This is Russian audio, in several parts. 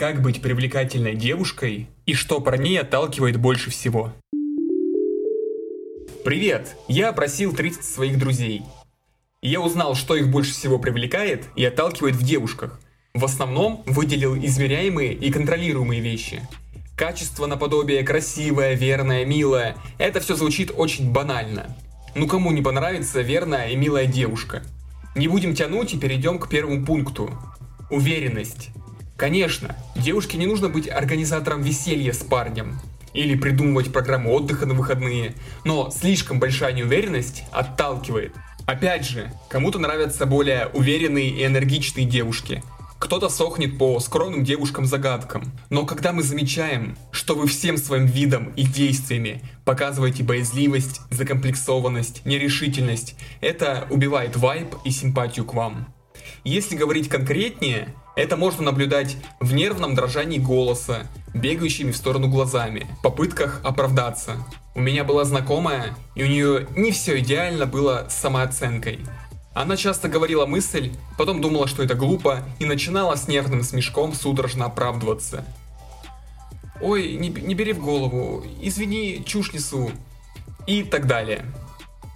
Как быть привлекательной девушкой и что парней отталкивает больше всего? Привет! Я опросил 30 своих друзей. Я узнал, что их больше всего привлекает и отталкивает в девушках. В основном выделил измеряемые и контролируемые вещи. Качество наподобие красивое, верное, милое – это все звучит очень банально. Ну кому не понравится верная и милая девушка? Не будем тянуть и перейдем к первому пункту. Уверенность. Конечно, девушке не нужно быть организатором веселья с парнем или придумывать программу отдыха на выходные, но слишком большая неуверенность отталкивает. Опять же, кому-то нравятся более уверенные и энергичные девушки, кто-то сохнет по скромным девушкам-загадкам. Но когда мы замечаем, что вы всем своим видом и действиями показываете боязливость, закомплексованность, нерешительность, это убивает вайб и симпатию к вам. Если говорить конкретнее, это можно наблюдать в нервном дрожании голоса, бегающими в сторону глазами, попытках оправдаться. У меня была знакомая, и у нее не все идеально было с самооценкой. Она часто говорила мысль, потом думала, что это глупо, и начинала с нервным смешком судорожно оправдываться. «Ой, не, не бери в голову, извини, чушь несу», и так далее.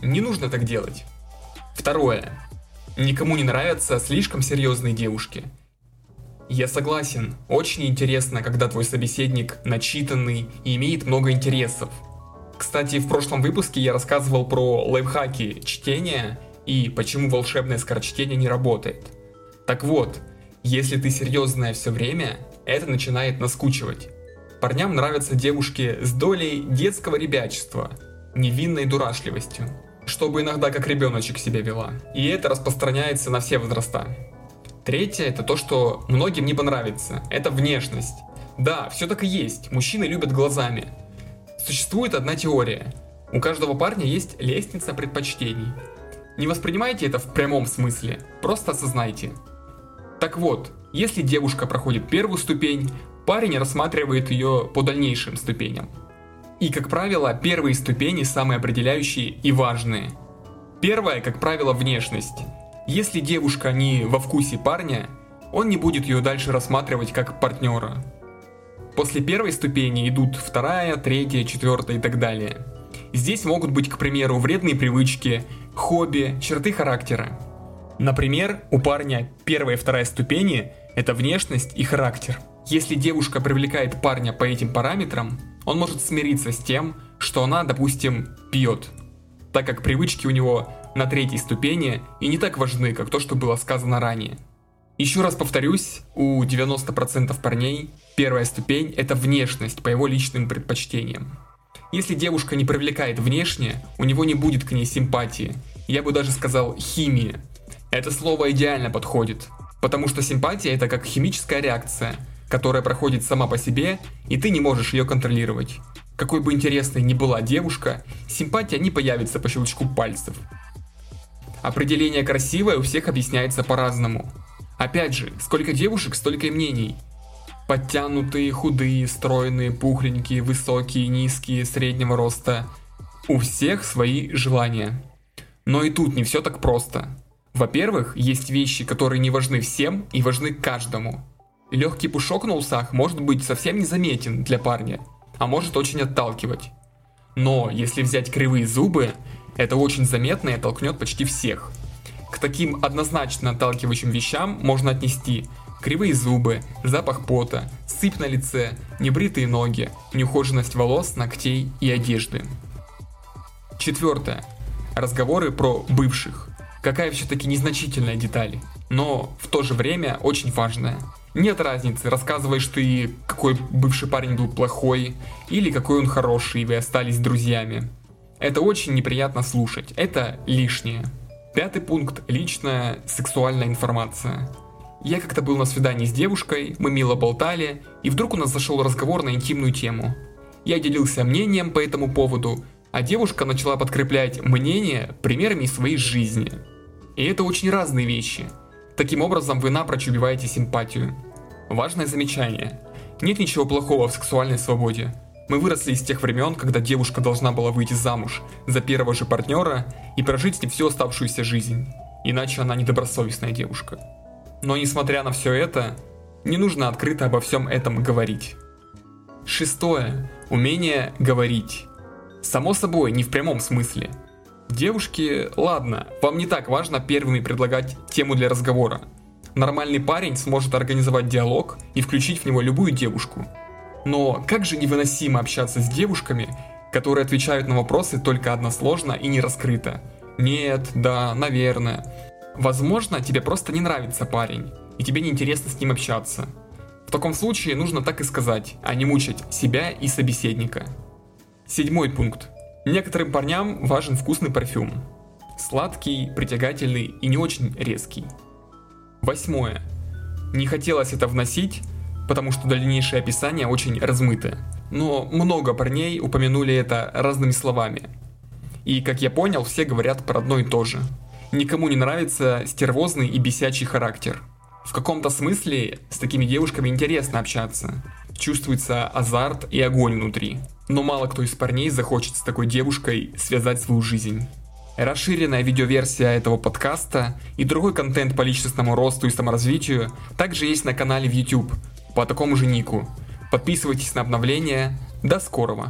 Не нужно так делать. Второе. Никому не нравятся слишком серьезные девушки. Я согласен, очень интересно, когда твой собеседник начитанный и имеет много интересов. Кстати, в прошлом выпуске я рассказывал про лайфхаки чтения и почему волшебное скорочтение не работает. Так вот, если ты серьезная все время, это начинает наскучивать. Парням нравятся девушки с долей детского ребячества, невинной дурашливостью чтобы иногда как ребеночек себя вела. И это распространяется на все возраста. Третье это то, что многим не понравится. Это внешность. Да, все так и есть. Мужчины любят глазами. Существует одна теория. У каждого парня есть лестница предпочтений. Не воспринимайте это в прямом смысле, просто осознайте. Так вот, если девушка проходит первую ступень, парень рассматривает ее по дальнейшим ступеням. И, как правило, первые ступени самые определяющие и важные. Первая, как правило, внешность. Если девушка не во вкусе парня, он не будет ее дальше рассматривать как партнера. После первой ступени идут вторая, третья, четвертая и так далее. Здесь могут быть, к примеру, вредные привычки, хобби, черты характера. Например, у парня первая и вторая ступени – это внешность и характер. Если девушка привлекает парня по этим параметрам, он может смириться с тем, что она, допустим, пьет, так как привычки у него на третьей ступени и не так важны, как то, что было сказано ранее. Еще раз повторюсь, у 90% парней первая ступень – это внешность по его личным предпочтениям. Если девушка не привлекает внешне, у него не будет к ней симпатии, я бы даже сказал химии. Это слово идеально подходит, потому что симпатия – это как химическая реакция – которая проходит сама по себе, и ты не можешь ее контролировать. Какой бы интересной ни была девушка, симпатия не появится по щелчку пальцев. Определение красивое у всех объясняется по-разному. Опять же, сколько девушек, столько и мнений. Подтянутые, худые, стройные, пухленькие, высокие, низкие, среднего роста. У всех свои желания. Но и тут не все так просто. Во-первых, есть вещи, которые не важны всем и важны каждому. Легкий пушок на усах может быть совсем незаметен для парня, а может очень отталкивать. Но если взять кривые зубы, это очень заметно и оттолкнет почти всех. К таким однозначно отталкивающим вещам можно отнести кривые зубы, запах пота, сыпь на лице, небритые ноги, неухоженность волос, ногтей и одежды. Четвертое. Разговоры про бывших. Какая все-таки незначительная деталь, но в то же время очень важная. Нет разницы, рассказываешь ты, какой бывший парень был плохой, или какой он хороший, и вы остались друзьями. Это очень неприятно слушать, это лишнее. Пятый пункт – личная сексуальная информация. Я как-то был на свидании с девушкой, мы мило болтали, и вдруг у нас зашел разговор на интимную тему. Я делился мнением по этому поводу, а девушка начала подкреплять мнение примерами своей жизни. И это очень разные вещи – Таким образом, вы напрочь убиваете симпатию. Важное замечание. Нет ничего плохого в сексуальной свободе. Мы выросли из тех времен, когда девушка должна была выйти замуж за первого же партнера и прожить с ним всю оставшуюся жизнь. Иначе она недобросовестная девушка. Но несмотря на все это, Не нужно открыто обо всем этом говорить. Шестое. Умение говорить. Само собой, не в прямом смысле. Девушки, ладно, вам не так важно первыми предлагать тему для разговора. Нормальный парень сможет организовать диалог и включить в него любую девушку. Но как же невыносимо общаться с девушками, которые отвечают на вопросы только односложно и не раскрыто. Нет, да, наверное. Возможно, тебе просто не нравится парень, и тебе неинтересно с ним общаться. В таком случае нужно так и сказать, а не мучать себя и собеседника. Седьмой пункт. Некоторым парням важен вкусный парфюм. Сладкий, притягательный и не очень резкий. Восьмое. Не хотелось это вносить, потому что дальнейшее описание очень размыто. Но много парней упомянули это разными словами. И, как я понял, все говорят про одно и то же. Никому не нравится стервозный и бесячий характер. В каком-то смысле с такими девушками интересно общаться. Чувствуется азарт и огонь внутри. Но мало кто из парней захочет с такой девушкой связать свою жизнь. Расширенная видеоверсия этого подкаста и другой контент по личностному росту и саморазвитию также есть на канале в YouTube по такому же нику. Подписывайтесь на обновления. До скорого!